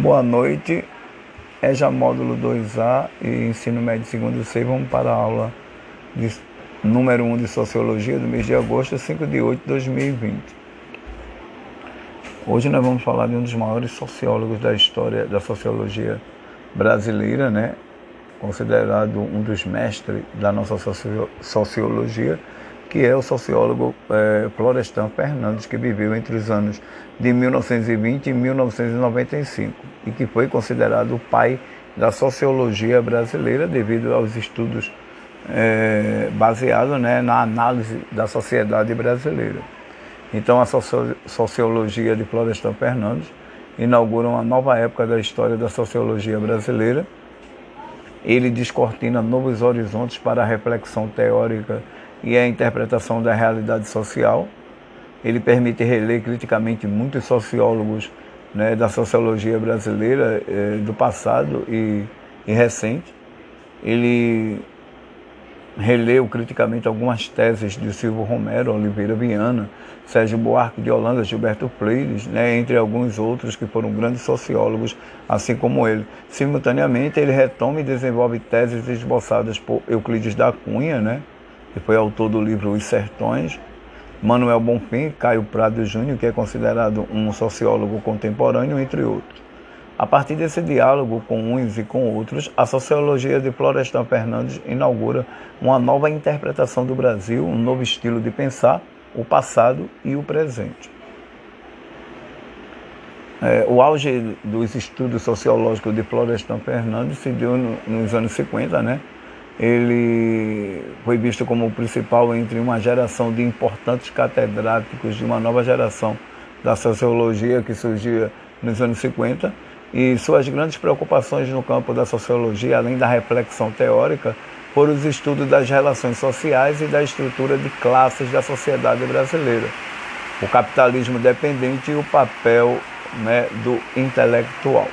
Boa noite, EJA Módulo 2A e Ensino Médio Segundo C. Vamos para a aula de, número 1 de Sociologia do mês de agosto, 5 de 8 de 2020. Hoje nós vamos falar de um dos maiores sociólogos da história da sociologia brasileira, né? considerado um dos mestres da nossa sociologia, que é o sociólogo é, Florestan Fernandes, que viveu entre os anos de 1920 e 1995 e que foi considerado o pai da sociologia brasileira devido aos estudos é, baseados né, na análise da sociedade brasileira. Então, a sociologia de Florestan Fernandes inaugura uma nova época da história da sociologia brasileira. Ele descortina novos horizontes para a reflexão teórica e a interpretação da realidade social. Ele permite reler criticamente muitos sociólogos né, da sociologia brasileira eh, do passado e, e recente. Ele releu criticamente algumas teses de Silvio Romero, Oliveira Viana, Sérgio Buarque de Holanda, Gilberto Freire, né, entre alguns outros que foram grandes sociólogos, assim como ele. Simultaneamente, ele retoma e desenvolve teses esboçadas por Euclides da Cunha, né, que foi autor do livro Os Sertões, Manuel Bonfim, Caio Prado Júnior, que é considerado um sociólogo contemporâneo, entre outros. A partir desse diálogo com uns e com outros, a sociologia de Florestan Fernandes inaugura uma nova interpretação do Brasil, um novo estilo de pensar o passado e o presente. É, o auge dos estudos sociológicos de Florestan Fernandes se deu no, nos anos 50, né? Ele foi visto como o principal entre uma geração de importantes catedráticos de uma nova geração da sociologia que surgia nos anos 50 e suas grandes preocupações no campo da sociologia, além da reflexão teórica, foram os estudos das relações sociais e da estrutura de classes da sociedade brasileira, o capitalismo dependente e o papel né, do intelectual.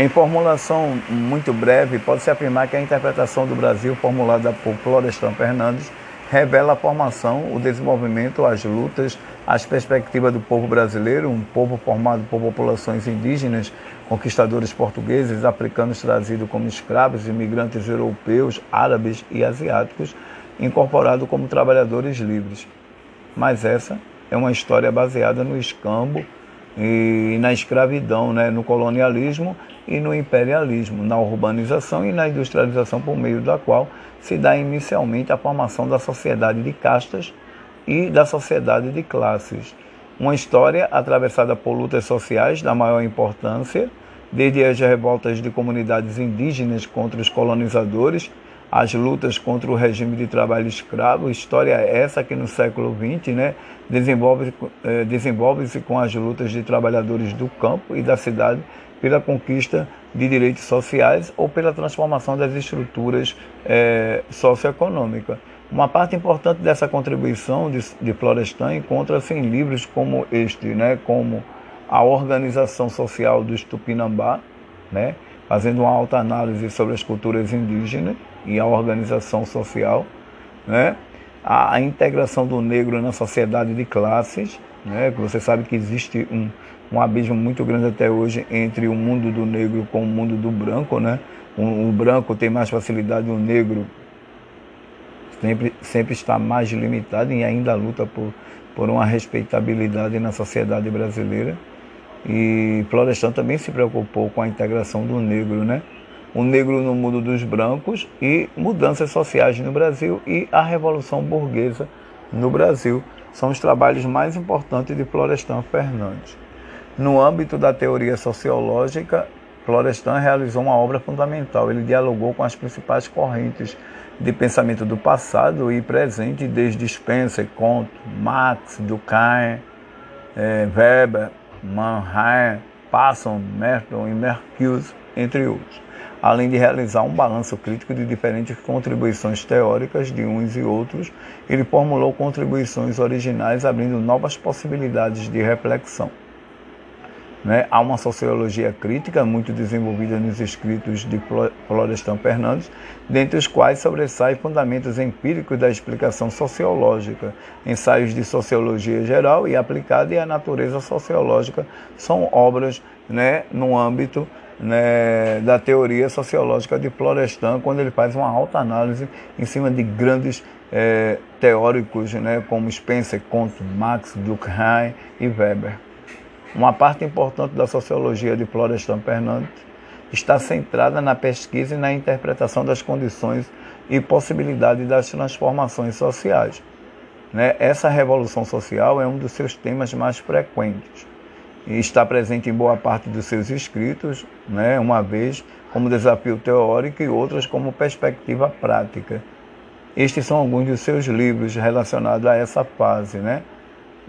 Em formulação muito breve, pode-se afirmar que a interpretação do Brasil formulada por Florestan Fernandes revela a formação, o desenvolvimento, as lutas, as perspectivas do povo brasileiro, um povo formado por populações indígenas, conquistadores portugueses, africanos trazidos como escravos, imigrantes europeus, árabes e asiáticos, incorporados como trabalhadores livres. Mas essa é uma história baseada no escambo e na escravidão, né, no colonialismo e no imperialismo, na urbanização e na industrialização por meio da qual se dá inicialmente a formação da sociedade de castas e da sociedade de classes. Uma história atravessada por lutas sociais da maior importância, desde as revoltas de comunidades indígenas contra os colonizadores, as lutas contra o regime de trabalho escravo, história essa que no século XX né, desenvolve, eh, desenvolve-se com as lutas de trabalhadores do campo e da cidade pela conquista de direitos sociais ou pela transformação das estruturas eh, socioeconômicas. Uma parte importante dessa contribuição de, de Florestan encontra-se em livros como este, né, como A Organização Social dos Tupinambá, né, fazendo uma alta análise sobre as culturas indígenas e a organização social, né? a, a integração do negro na sociedade de classes, né? você sabe que existe um, um abismo muito grande até hoje entre o mundo do negro com o mundo do branco, né? O, o branco tem mais facilidade, o negro sempre, sempre está mais limitado e ainda luta por, por uma respeitabilidade na sociedade brasileira. E Florestan também se preocupou com a integração do negro, né? O negro no mundo dos brancos e mudanças sociais no Brasil e a Revolução Burguesa no Brasil. São os trabalhos mais importantes de Florestan Fernandes. No âmbito da teoria sociológica, Florestan realizou uma obra fundamental. Ele dialogou com as principais correntes de pensamento do passado e presente, desde Spencer, Comte, Marx, Durkheim, eh, Weber, Mannheim, Passon, Merton e Mercuse, entre outros, além de realizar um balanço crítico de diferentes contribuições teóricas de uns e outros, ele formulou contribuições originais abrindo novas possibilidades de reflexão. Né? Há uma sociologia crítica muito desenvolvida nos escritos de Florestan Fernandes, dentre os quais sobressai fundamentos empíricos da explicação sociológica, ensaios de sociologia geral e aplicada e a natureza sociológica são obras né, no âmbito né, da teoria sociológica de Florestan, quando ele faz uma alta análise em cima de grandes é, teóricos né, como Spencer, Comte, Marx, Durkheim e Weber. Uma parte importante da sociologia de Florestan Fernandes está centrada na pesquisa e na interpretação das condições e possibilidades das transformações sociais. Né? Essa revolução social é um dos seus temas mais frequentes e está presente em boa parte dos seus escritos, né? uma vez como desafio teórico e outras como perspectiva prática. Estes são alguns dos seus livros relacionados a essa fase, né?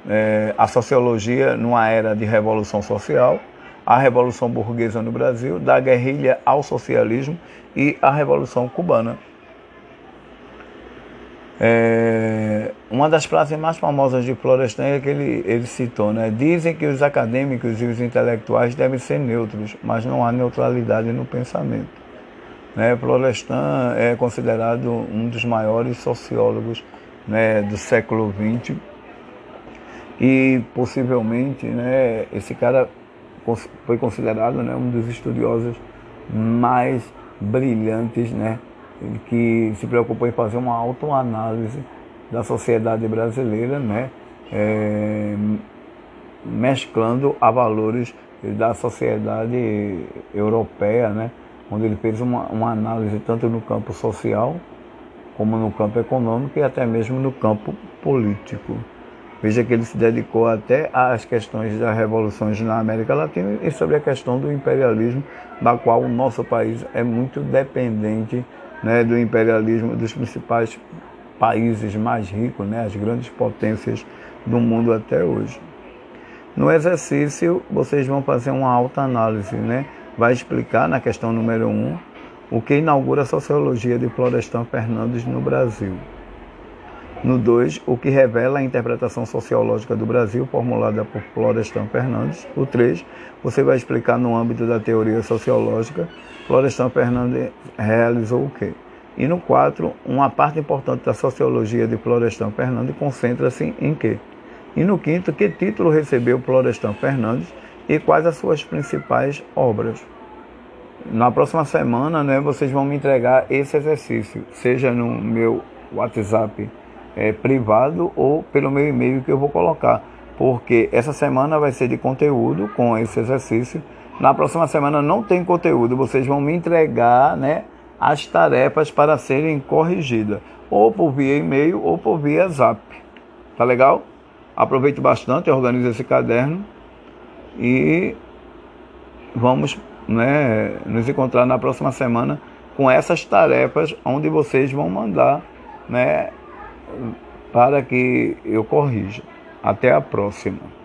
É, a sociologia numa era de revolução social, a revolução burguesa no Brasil, da guerrilha ao socialismo e a revolução cubana. É, uma das frases mais famosas de Florestan é que ele, ele citou, né? Dizem que os acadêmicos e os intelectuais devem ser neutros, mas não há neutralidade no pensamento. Né? Florestan é considerado um dos maiores sociólogos né, do século XX e possivelmente, né, esse cara foi considerado né, um dos estudiosos mais brilhantes, né, que se preocupou em fazer uma autoanálise da sociedade brasileira, né, é, mesclando a valores da sociedade europeia, né, onde ele fez uma, uma análise tanto no campo social como no campo econômico e até mesmo no campo político. Veja que ele se dedicou até às questões das revoluções na América Latina e sobre a questão do imperialismo, da qual o nosso país é muito dependente né, do imperialismo dos principais países mais ricos, né, as grandes potências do mundo até hoje. No exercício, vocês vão fazer uma alta análise, né? vai explicar na questão número 1 um, o que inaugura a sociologia de Florestan Fernandes no Brasil. No 2, o que revela a interpretação sociológica do Brasil, formulada por Florestan Fernandes. O 3, você vai explicar no âmbito da teoria sociológica, Florestan Fernandes realizou o quê? E no 4, uma parte importante da sociologia de Florestan Fernandes concentra-se em quê? E no quinto, que título recebeu Florestan Fernandes e quais as suas principais obras? Na próxima semana, né, vocês vão me entregar esse exercício, seja no meu WhatsApp é, privado ou pelo meu e-mail que eu vou colocar, porque essa semana vai ser de conteúdo com esse exercício. Na próxima semana não tem conteúdo, vocês vão me entregar né, as tarefas para serem corrigidas, ou por via e-mail ou por via zap. Tá legal? Aproveite bastante, organize esse caderno e vamos né, nos encontrar na próxima semana com essas tarefas onde vocês vão mandar né, para que eu corrija. Até a próxima.